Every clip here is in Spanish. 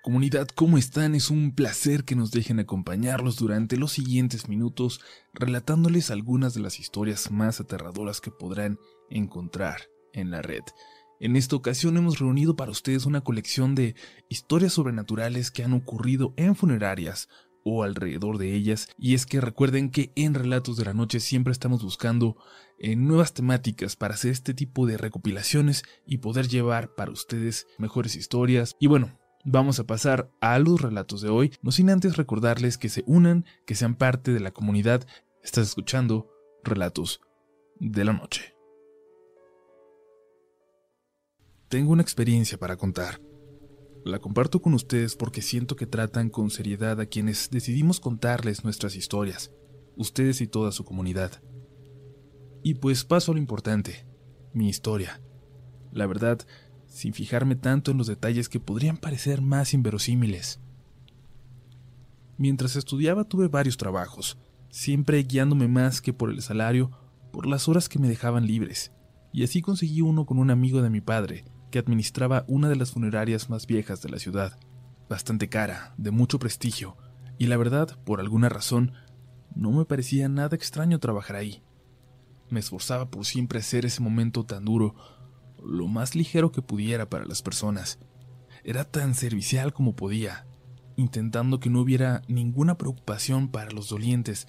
Comunidad, ¿cómo están? Es un placer que nos dejen acompañarlos durante los siguientes minutos relatándoles algunas de las historias más aterradoras que podrán encontrar en la red. En esta ocasión hemos reunido para ustedes una colección de historias sobrenaturales que han ocurrido en funerarias o alrededor de ellas, y es que recuerden que en Relatos de la Noche siempre estamos buscando eh, nuevas temáticas para hacer este tipo de recopilaciones y poder llevar para ustedes mejores historias. Y bueno, Vamos a pasar a los relatos de hoy, no sin antes recordarles que se unan, que sean parte de la comunidad. Estás escuchando Relatos de la Noche. Tengo una experiencia para contar. La comparto con ustedes porque siento que tratan con seriedad a quienes decidimos contarles nuestras historias, ustedes y toda su comunidad. Y pues paso a lo importante, mi historia. La verdad, sin fijarme tanto en los detalles que podrían parecer más inverosímiles. Mientras estudiaba tuve varios trabajos, siempre guiándome más que por el salario, por las horas que me dejaban libres, y así conseguí uno con un amigo de mi padre, que administraba una de las funerarias más viejas de la ciudad, bastante cara, de mucho prestigio, y la verdad, por alguna razón, no me parecía nada extraño trabajar ahí. Me esforzaba por siempre hacer ese momento tan duro, lo más ligero que pudiera para las personas. Era tan servicial como podía, intentando que no hubiera ninguna preocupación para los dolientes,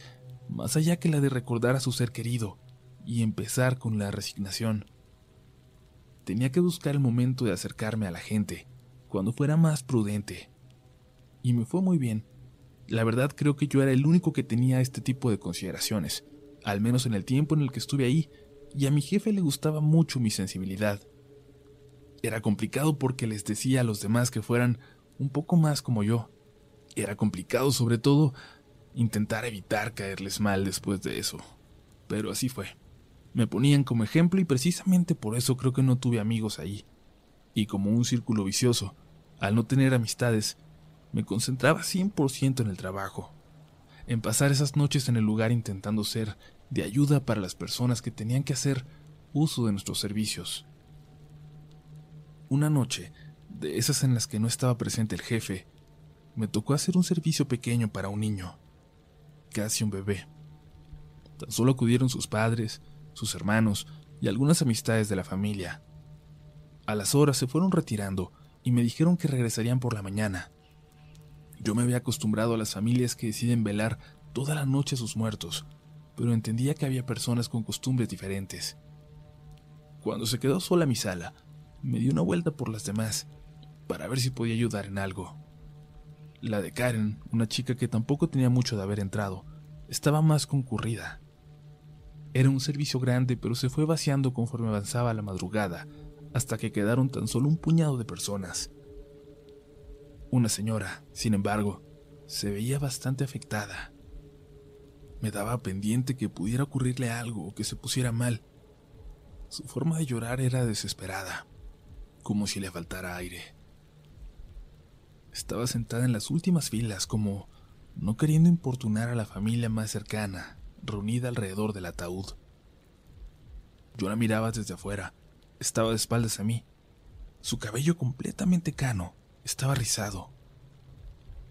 más allá que la de recordar a su ser querido y empezar con la resignación. Tenía que buscar el momento de acercarme a la gente, cuando fuera más prudente. Y me fue muy bien. La verdad creo que yo era el único que tenía este tipo de consideraciones, al menos en el tiempo en el que estuve ahí, y a mi jefe le gustaba mucho mi sensibilidad. Era complicado porque les decía a los demás que fueran un poco más como yo. Era complicado sobre todo intentar evitar caerles mal después de eso. Pero así fue. Me ponían como ejemplo y precisamente por eso creo que no tuve amigos ahí. Y como un círculo vicioso, al no tener amistades, me concentraba 100% en el trabajo, en pasar esas noches en el lugar intentando ser de ayuda para las personas que tenían que hacer uso de nuestros servicios. Una noche, de esas en las que no estaba presente el jefe, me tocó hacer un servicio pequeño para un niño, casi un bebé. Tan solo acudieron sus padres, sus hermanos y algunas amistades de la familia. A las horas se fueron retirando y me dijeron que regresarían por la mañana. Yo me había acostumbrado a las familias que deciden velar toda la noche a sus muertos, pero entendía que había personas con costumbres diferentes. Cuando se quedó sola mi sala, me di una vuelta por las demás, para ver si podía ayudar en algo. La de Karen, una chica que tampoco tenía mucho de haber entrado, estaba más concurrida. Era un servicio grande, pero se fue vaciando conforme avanzaba la madrugada, hasta que quedaron tan solo un puñado de personas. Una señora, sin embargo, se veía bastante afectada. Me daba pendiente que pudiera ocurrirle algo o que se pusiera mal. Su forma de llorar era desesperada, como si le faltara aire. Estaba sentada en las últimas filas, como no queriendo importunar a la familia más cercana, reunida alrededor del ataúd. Yo la miraba desde afuera, estaba de espaldas a mí. Su cabello completamente cano estaba rizado.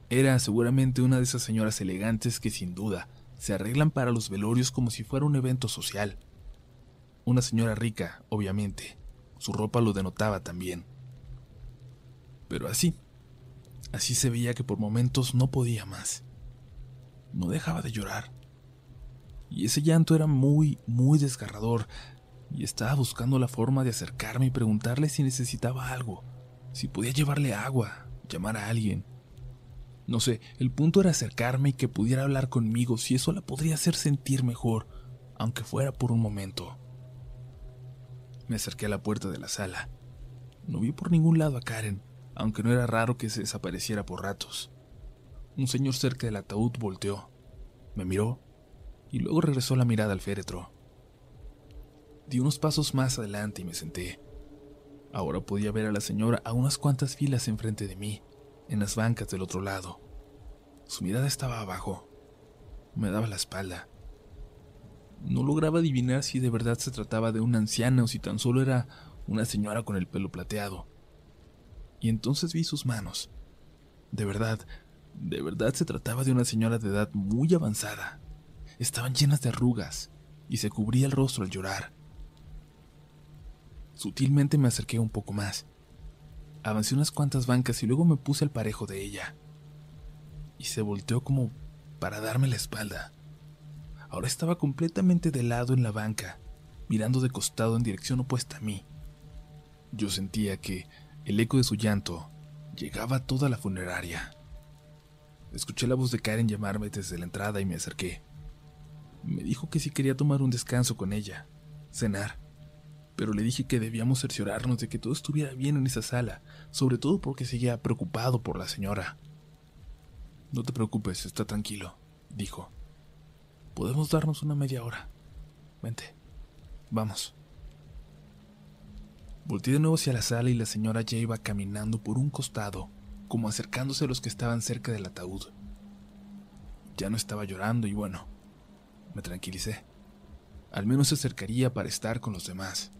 Era seguramente una de esas señoras elegantes que sin duda se arreglan para los velorios como si fuera un evento social. Una señora rica, obviamente. Su ropa lo denotaba también. Pero así, así se veía que por momentos no podía más. No dejaba de llorar. Y ese llanto era muy, muy desgarrador, y estaba buscando la forma de acercarme y preguntarle si necesitaba algo, si podía llevarle agua, llamar a alguien, no sé, el punto era acercarme y que pudiera hablar conmigo si eso la podría hacer sentir mejor, aunque fuera por un momento. Me acerqué a la puerta de la sala. No vi por ningún lado a Karen, aunque no era raro que se desapareciera por ratos. Un señor cerca del ataúd volteó, me miró y luego regresó la mirada al féretro. Di unos pasos más adelante y me senté. Ahora podía ver a la señora a unas cuantas filas enfrente de mí en las bancas del otro lado. Su mirada estaba abajo. Me daba la espalda. No lograba adivinar si de verdad se trataba de una anciana o si tan solo era una señora con el pelo plateado. Y entonces vi sus manos. De verdad, de verdad se trataba de una señora de edad muy avanzada. Estaban llenas de arrugas y se cubría el rostro al llorar. Sutilmente me acerqué un poco más. Avancé unas cuantas bancas y luego me puse al parejo de ella. Y se volteó como para darme la espalda. Ahora estaba completamente de lado en la banca, mirando de costado en dirección opuesta a mí. Yo sentía que el eco de su llanto llegaba a toda la funeraria. Escuché la voz de Karen llamarme desde la entrada y me acerqué. Me dijo que si quería tomar un descanso con ella, cenar, pero le dije que debíamos cerciorarnos de que todo estuviera bien en esa sala, sobre todo porque seguía preocupado por la señora. No te preocupes, está tranquilo, dijo. Podemos darnos una media hora. Vente. Vamos. Volté de nuevo hacia la sala y la señora ya iba caminando por un costado, como acercándose a los que estaban cerca del ataúd. Ya no estaba llorando y bueno, me tranquilicé. Al menos se acercaría para estar con los demás.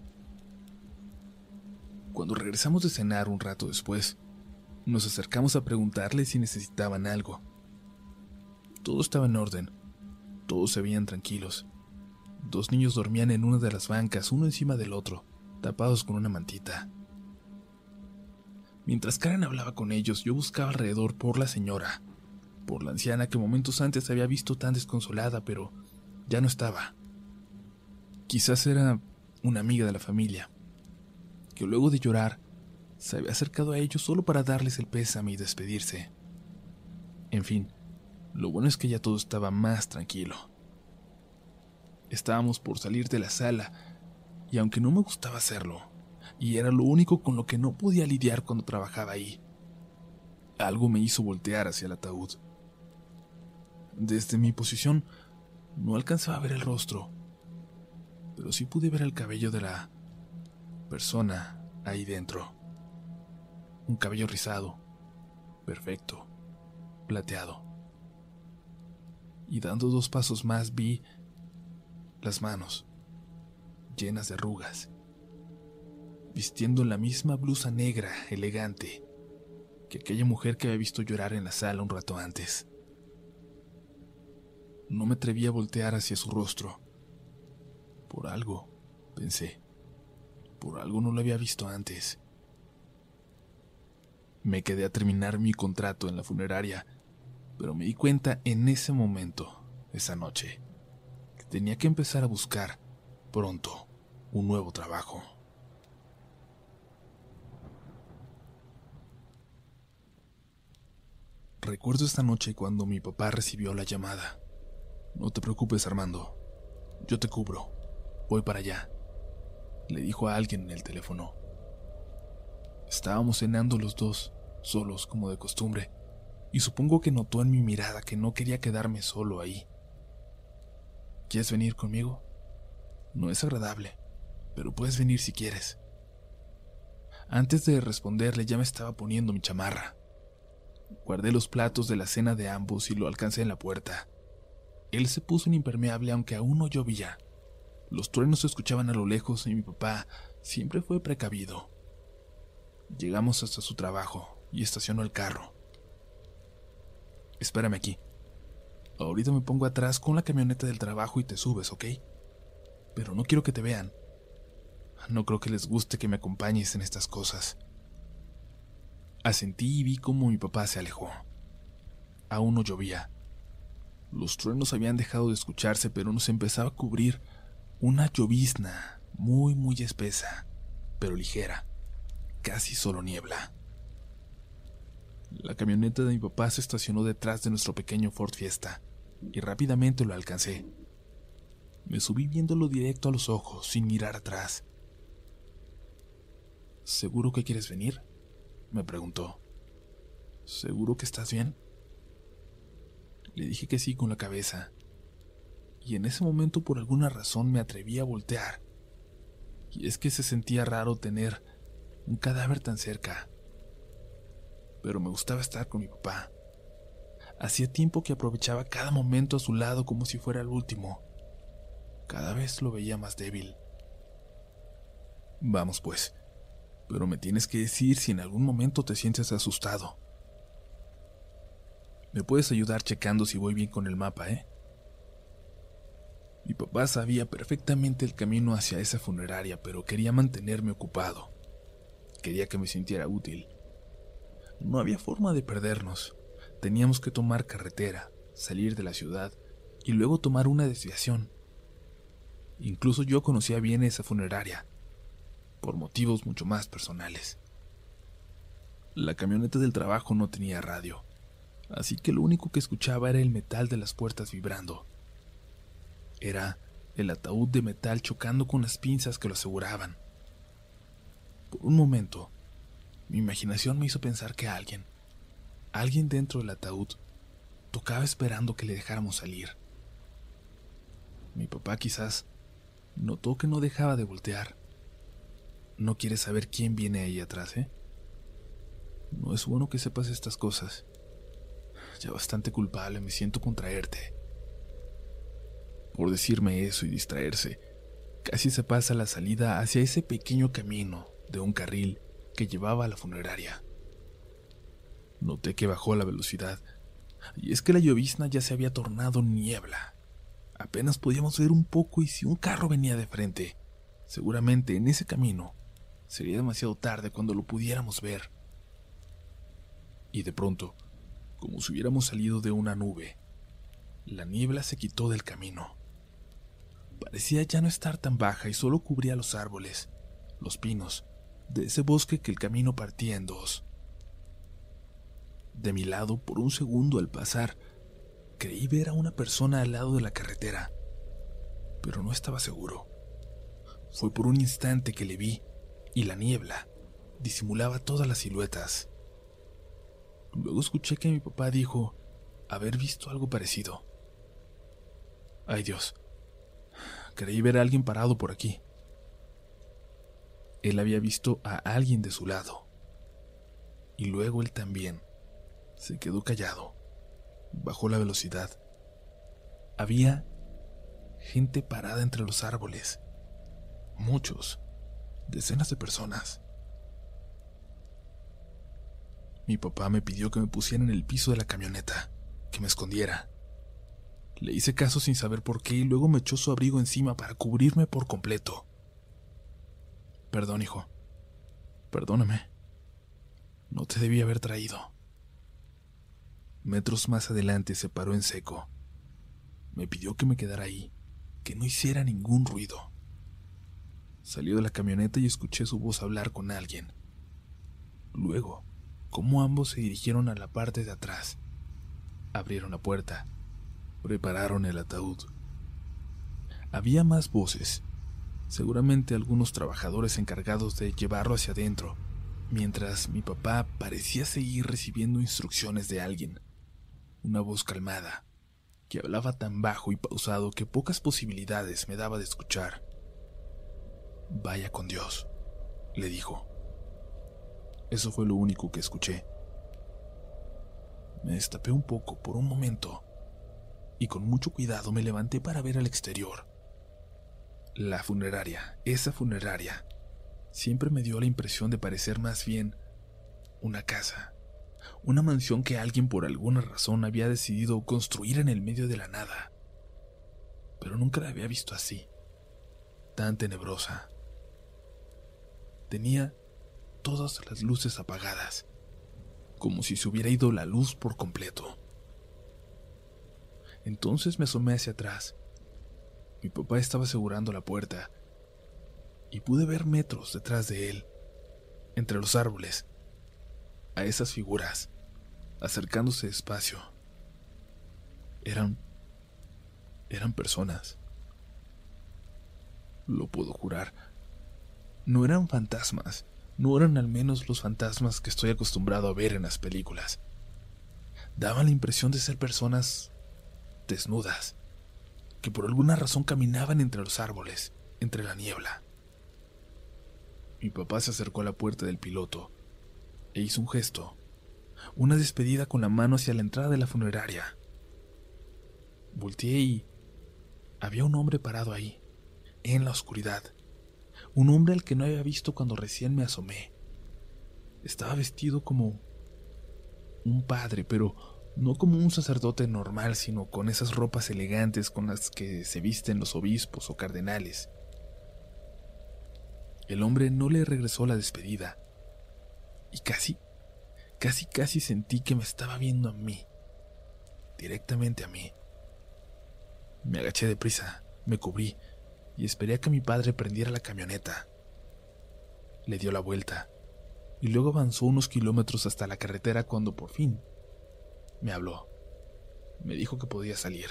Cuando regresamos de cenar un rato después, nos acercamos a preguntarle si necesitaban algo. Todo estaba en orden, todos se veían tranquilos. Dos niños dormían en una de las bancas, uno encima del otro, tapados con una mantita. Mientras Karen hablaba con ellos, yo buscaba alrededor por la señora, por la anciana que momentos antes había visto tan desconsolada, pero ya no estaba. Quizás era una amiga de la familia, que luego de llorar se había acercado a ellos solo para darles el pésame y despedirse. En fin, lo bueno es que ya todo estaba más tranquilo. Estábamos por salir de la sala, y aunque no me gustaba hacerlo, y era lo único con lo que no podía lidiar cuando trabajaba ahí, algo me hizo voltear hacia el ataúd. Desde mi posición no alcanzaba a ver el rostro, pero sí pude ver el cabello de la persona ahí dentro. Un cabello rizado, perfecto, plateado y dando dos pasos más vi las manos llenas de arrugas, vistiendo la misma blusa negra elegante que aquella mujer que había visto llorar en la sala un rato antes. No me atreví a voltear hacia su rostro. Por algo, pensé. Por algo no lo había visto antes. Me quedé a terminar mi contrato en la funeraria pero me di cuenta en ese momento, esa noche, que tenía que empezar a buscar pronto un nuevo trabajo. Recuerdo esta noche cuando mi papá recibió la llamada. No te preocupes, Armando. Yo te cubro. Voy para allá. Le dijo a alguien en el teléfono. Estábamos cenando los dos, solos como de costumbre, y supongo que notó en mi mirada que no quería quedarme solo ahí. ¿Quieres venir conmigo? No es agradable, pero puedes venir si quieres. Antes de responderle ya me estaba poniendo mi chamarra. Guardé los platos de la cena de ambos y lo alcancé en la puerta. Él se puso en impermeable aunque aún no llovía. Los truenos se escuchaban a lo lejos y mi papá siempre fue precavido. Llegamos hasta su trabajo y estacionó el carro. Espérame aquí. Ahorita me pongo atrás con la camioneta del trabajo y te subes, ¿ok? Pero no quiero que te vean. No creo que les guste que me acompañes en estas cosas. Asentí y vi cómo mi papá se alejó. Aún no llovía. Los truenos habían dejado de escucharse, pero nos empezaba a cubrir una llovizna muy, muy espesa, pero ligera, casi solo niebla. La camioneta de mi papá se estacionó detrás de nuestro pequeño Ford Fiesta y rápidamente lo alcancé. Me subí viéndolo directo a los ojos, sin mirar atrás. ¿Seguro que quieres venir? me preguntó. ¿Seguro que estás bien? Le dije que sí con la cabeza. Y en ese momento por alguna razón me atreví a voltear. Y es que se sentía raro tener un cadáver tan cerca pero me gustaba estar con mi papá. Hacía tiempo que aprovechaba cada momento a su lado como si fuera el último. Cada vez lo veía más débil. Vamos pues, pero me tienes que decir si en algún momento te sientes asustado. Me puedes ayudar checando si voy bien con el mapa, ¿eh? Mi papá sabía perfectamente el camino hacia esa funeraria, pero quería mantenerme ocupado. Quería que me sintiera útil. No había forma de perdernos. Teníamos que tomar carretera, salir de la ciudad y luego tomar una desviación. Incluso yo conocía bien esa funeraria, por motivos mucho más personales. La camioneta del trabajo no tenía radio, así que lo único que escuchaba era el metal de las puertas vibrando. Era el ataúd de metal chocando con las pinzas que lo aseguraban. Por un momento, mi imaginación me hizo pensar que alguien, alguien dentro del ataúd, tocaba esperando que le dejáramos salir. Mi papá quizás notó que no dejaba de voltear. No quiere saber quién viene ahí atrás, ¿eh? No es bueno que sepas estas cosas. Ya bastante culpable me siento contraerte. Por decirme eso y distraerse, casi se pasa la salida hacia ese pequeño camino de un carril que llevaba a la funeraria. Noté que bajó la velocidad, y es que la llovizna ya se había tornado niebla. Apenas podíamos ver un poco y si un carro venía de frente, seguramente en ese camino sería demasiado tarde cuando lo pudiéramos ver. Y de pronto, como si hubiéramos salido de una nube, la niebla se quitó del camino. Parecía ya no estar tan baja y solo cubría los árboles, los pinos, de ese bosque que el camino partía en dos. De mi lado, por un segundo al pasar, creí ver a una persona al lado de la carretera, pero no estaba seguro. Fue por un instante que le vi y la niebla disimulaba todas las siluetas. Luego escuché que mi papá dijo haber visto algo parecido. Ay Dios, creí ver a alguien parado por aquí. Él había visto a alguien de su lado. Y luego él también se quedó callado. Bajó la velocidad. Había gente parada entre los árboles. Muchos. Decenas de personas. Mi papá me pidió que me pusiera en el piso de la camioneta, que me escondiera. Le hice caso sin saber por qué y luego me echó su abrigo encima para cubrirme por completo. Perdón, hijo. Perdóname. No te debí haber traído. Metros más adelante se paró en seco. Me pidió que me quedara ahí, que no hiciera ningún ruido. Salió de la camioneta y escuché su voz hablar con alguien. Luego, como ambos se dirigieron a la parte de atrás. Abrieron la puerta, prepararon el ataúd. Había más voces, seguramente algunos trabajadores encargados de llevarlo hacia adentro, mientras mi papá parecía seguir recibiendo instrucciones de alguien. Una voz calmada, que hablaba tan bajo y pausado que pocas posibilidades me daba de escuchar. Vaya con Dios, le dijo. Eso fue lo único que escuché. Me destapé un poco por un momento y con mucho cuidado me levanté para ver al exterior. La funeraria, esa funeraria, siempre me dio la impresión de parecer más bien una casa, una mansión que alguien por alguna razón había decidido construir en el medio de la nada. Pero nunca la había visto así, tan tenebrosa. Tenía todas las luces apagadas, como si se hubiera ido la luz por completo. Entonces me asomé hacia atrás. Mi papá estaba asegurando la puerta y pude ver metros detrás de él, entre los árboles, a esas figuras, acercándose despacio. Eran... eran personas. Lo puedo jurar. No eran fantasmas no eran al menos los fantasmas que estoy acostumbrado a ver en las películas. Daban la impresión de ser personas desnudas, que por alguna razón caminaban entre los árboles, entre la niebla. Mi papá se acercó a la puerta del piloto e hizo un gesto, una despedida con la mano hacia la entrada de la funeraria. Volteé y había un hombre parado ahí, en la oscuridad, un hombre al que no había visto cuando recién me asomé. Estaba vestido como un padre, pero No como un sacerdote normal, sino con esas ropas elegantes con las que se visten los obispos o cardenales. El hombre no le regresó la despedida. Y casi, casi, casi sentí que me estaba viendo a mí. Directamente a mí. Me agaché deprisa, me cubrí y esperé a que mi padre prendiera la camioneta. Le dio la vuelta y luego avanzó unos kilómetros hasta la carretera cuando por fin me habló. Me dijo que podía salir.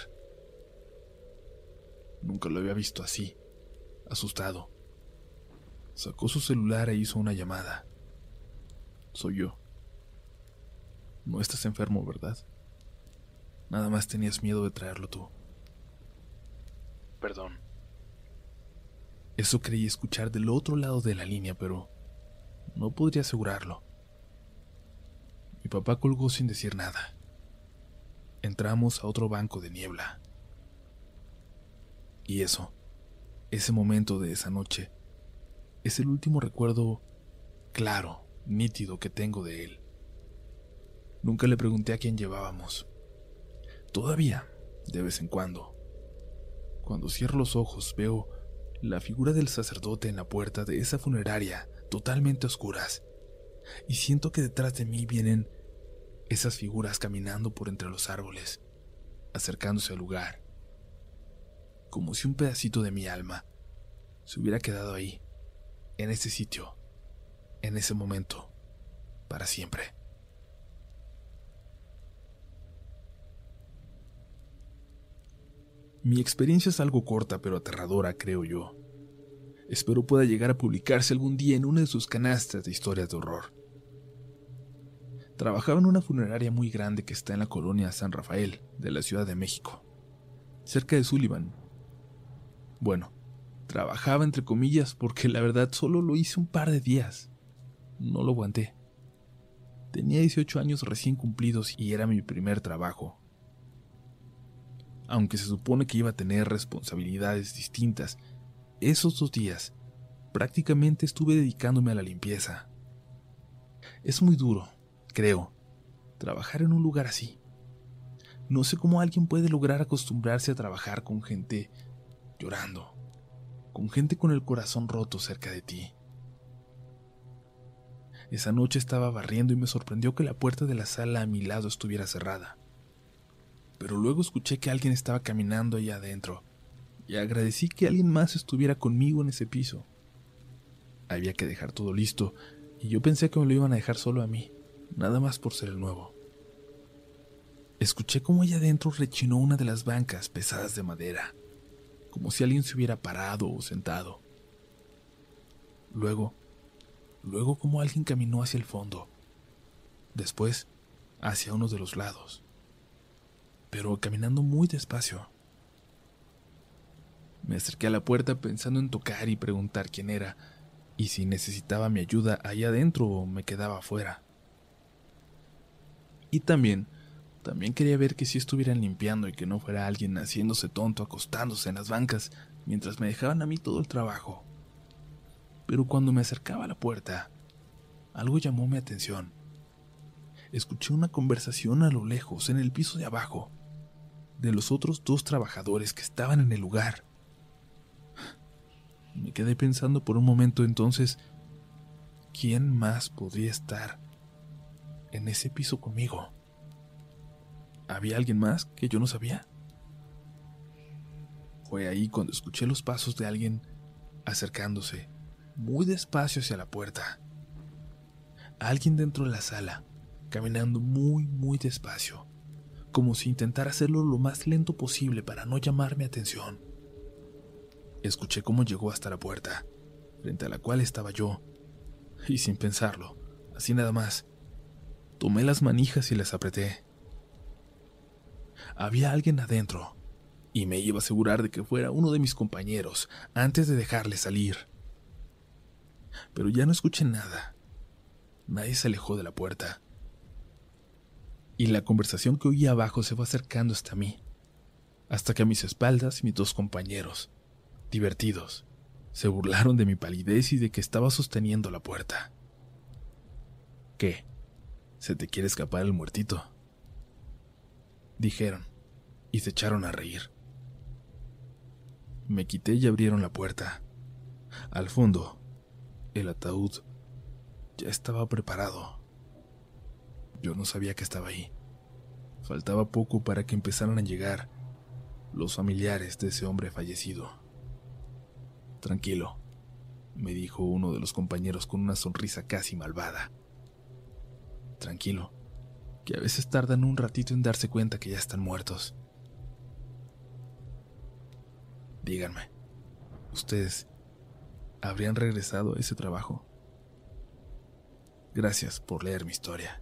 Nunca lo había visto así, asustado. Sacó su celular e hizo una llamada. Soy yo. No estás enfermo, ¿verdad? Nada más tenías miedo de traerlo tú. Perdón. Eso creí escuchar del otro lado de la línea, pero no podría asegurarlo. Mi papá colgó sin decir nada entramos a otro banco de niebla. Y eso, ese momento de esa noche, es el último recuerdo claro, nítido que tengo de él. Nunca le pregunté a quién llevábamos. Todavía, de vez en cuando. Cuando cierro los ojos veo la figura del sacerdote en la puerta de esa funeraria totalmente oscuras, y siento que detrás de mí vienen esas figuras caminando por entre los árboles, acercándose al lugar, como si un pedacito de mi alma se hubiera quedado ahí, en ese sitio, en ese momento, para siempre. Mi experiencia es algo corta pero aterradora, creo yo. Espero pueda llegar a publicarse algún día en una de sus canastas de historias de horror. Trabajaba en una funeraria muy grande que está en la colonia San Rafael de la Ciudad de México, cerca de Sullivan. Bueno, trabajaba entre comillas porque la verdad solo lo hice un par de días. No lo aguanté. Tenía 18 años recién cumplidos y era mi primer trabajo. Aunque se supone que iba a tener responsabilidades distintas, esos dos días prácticamente estuve dedicándome a la limpieza. Es muy duro, creo, trabajar en un lugar así. No sé cómo alguien puede lograr acostumbrarse a trabajar con gente llorando, con gente con el corazón roto cerca de ti. Esa noche estaba barriendo y me sorprendió que la puerta de la sala a mi lado estuviera cerrada. Pero luego escuché que alguien estaba caminando allá adentro y agradecí que alguien más estuviera conmigo en ese piso. Había que dejar todo listo y yo pensé que me lo iban a dejar solo a mí nada más por ser el nuevo. Escuché cómo allá adentro rechinó una de las bancas pesadas de madera, como si alguien se hubiera parado o sentado. Luego, luego como alguien caminó hacia el fondo, después hacia uno de los lados, pero caminando muy despacio. Me acerqué a la puerta pensando en tocar y preguntar quién era, y si necesitaba mi ayuda allá adentro o me quedaba afuera. Y también, también quería ver que si estuvieran limpiando y que no fuera alguien haciéndose tonto acostándose en las bancas mientras me dejaban a mí todo el trabajo. Pero cuando me acercaba a la puerta, algo llamó mi atención. Escuché una conversación a lo lejos, en el piso de abajo, de los otros dos trabajadores que estaban en el lugar. Me quedé pensando por un momento entonces, ¿quién más podría estar en ese piso conmigo. ¿Había alguien más que yo no sabía? Fue ahí cuando escuché los pasos de alguien acercándose muy despacio hacia la puerta. Alguien dentro de la sala, caminando muy, muy despacio, como si intentara hacerlo lo más lento posible para no llamar mi atención. Escuché cómo llegó hasta la puerta, frente a la cual estaba yo, y sin pensarlo, así nada más, Tomé las manijas y las apreté. Había alguien adentro, y me iba a asegurar de que fuera uno de mis compañeros antes de dejarle salir. Pero ya no escuché nada. Nadie se alejó de la puerta. Y la conversación que oí abajo se fue acercando hasta mí, hasta que a mis espaldas mis dos compañeros, divertidos, se burlaron de mi palidez y de que estaba sosteniendo la puerta. ¿Qué? Se te quiere escapar el muertito. dijeron, y se echaron a reír. Me quité y abrieron la puerta. Al fondo, el ataúd ya estaba preparado. Yo no sabía que estaba ahí. Faltaba poco para que empezaran a llegar los familiares de ese hombre fallecido. Tranquilo, me dijo uno de los compañeros con una sonrisa casi malvada. Tranquilo, que a veces tardan un ratito en darse cuenta que ya están muertos. Díganme, ¿ustedes habrían regresado a ese trabajo? Gracias por leer mi historia.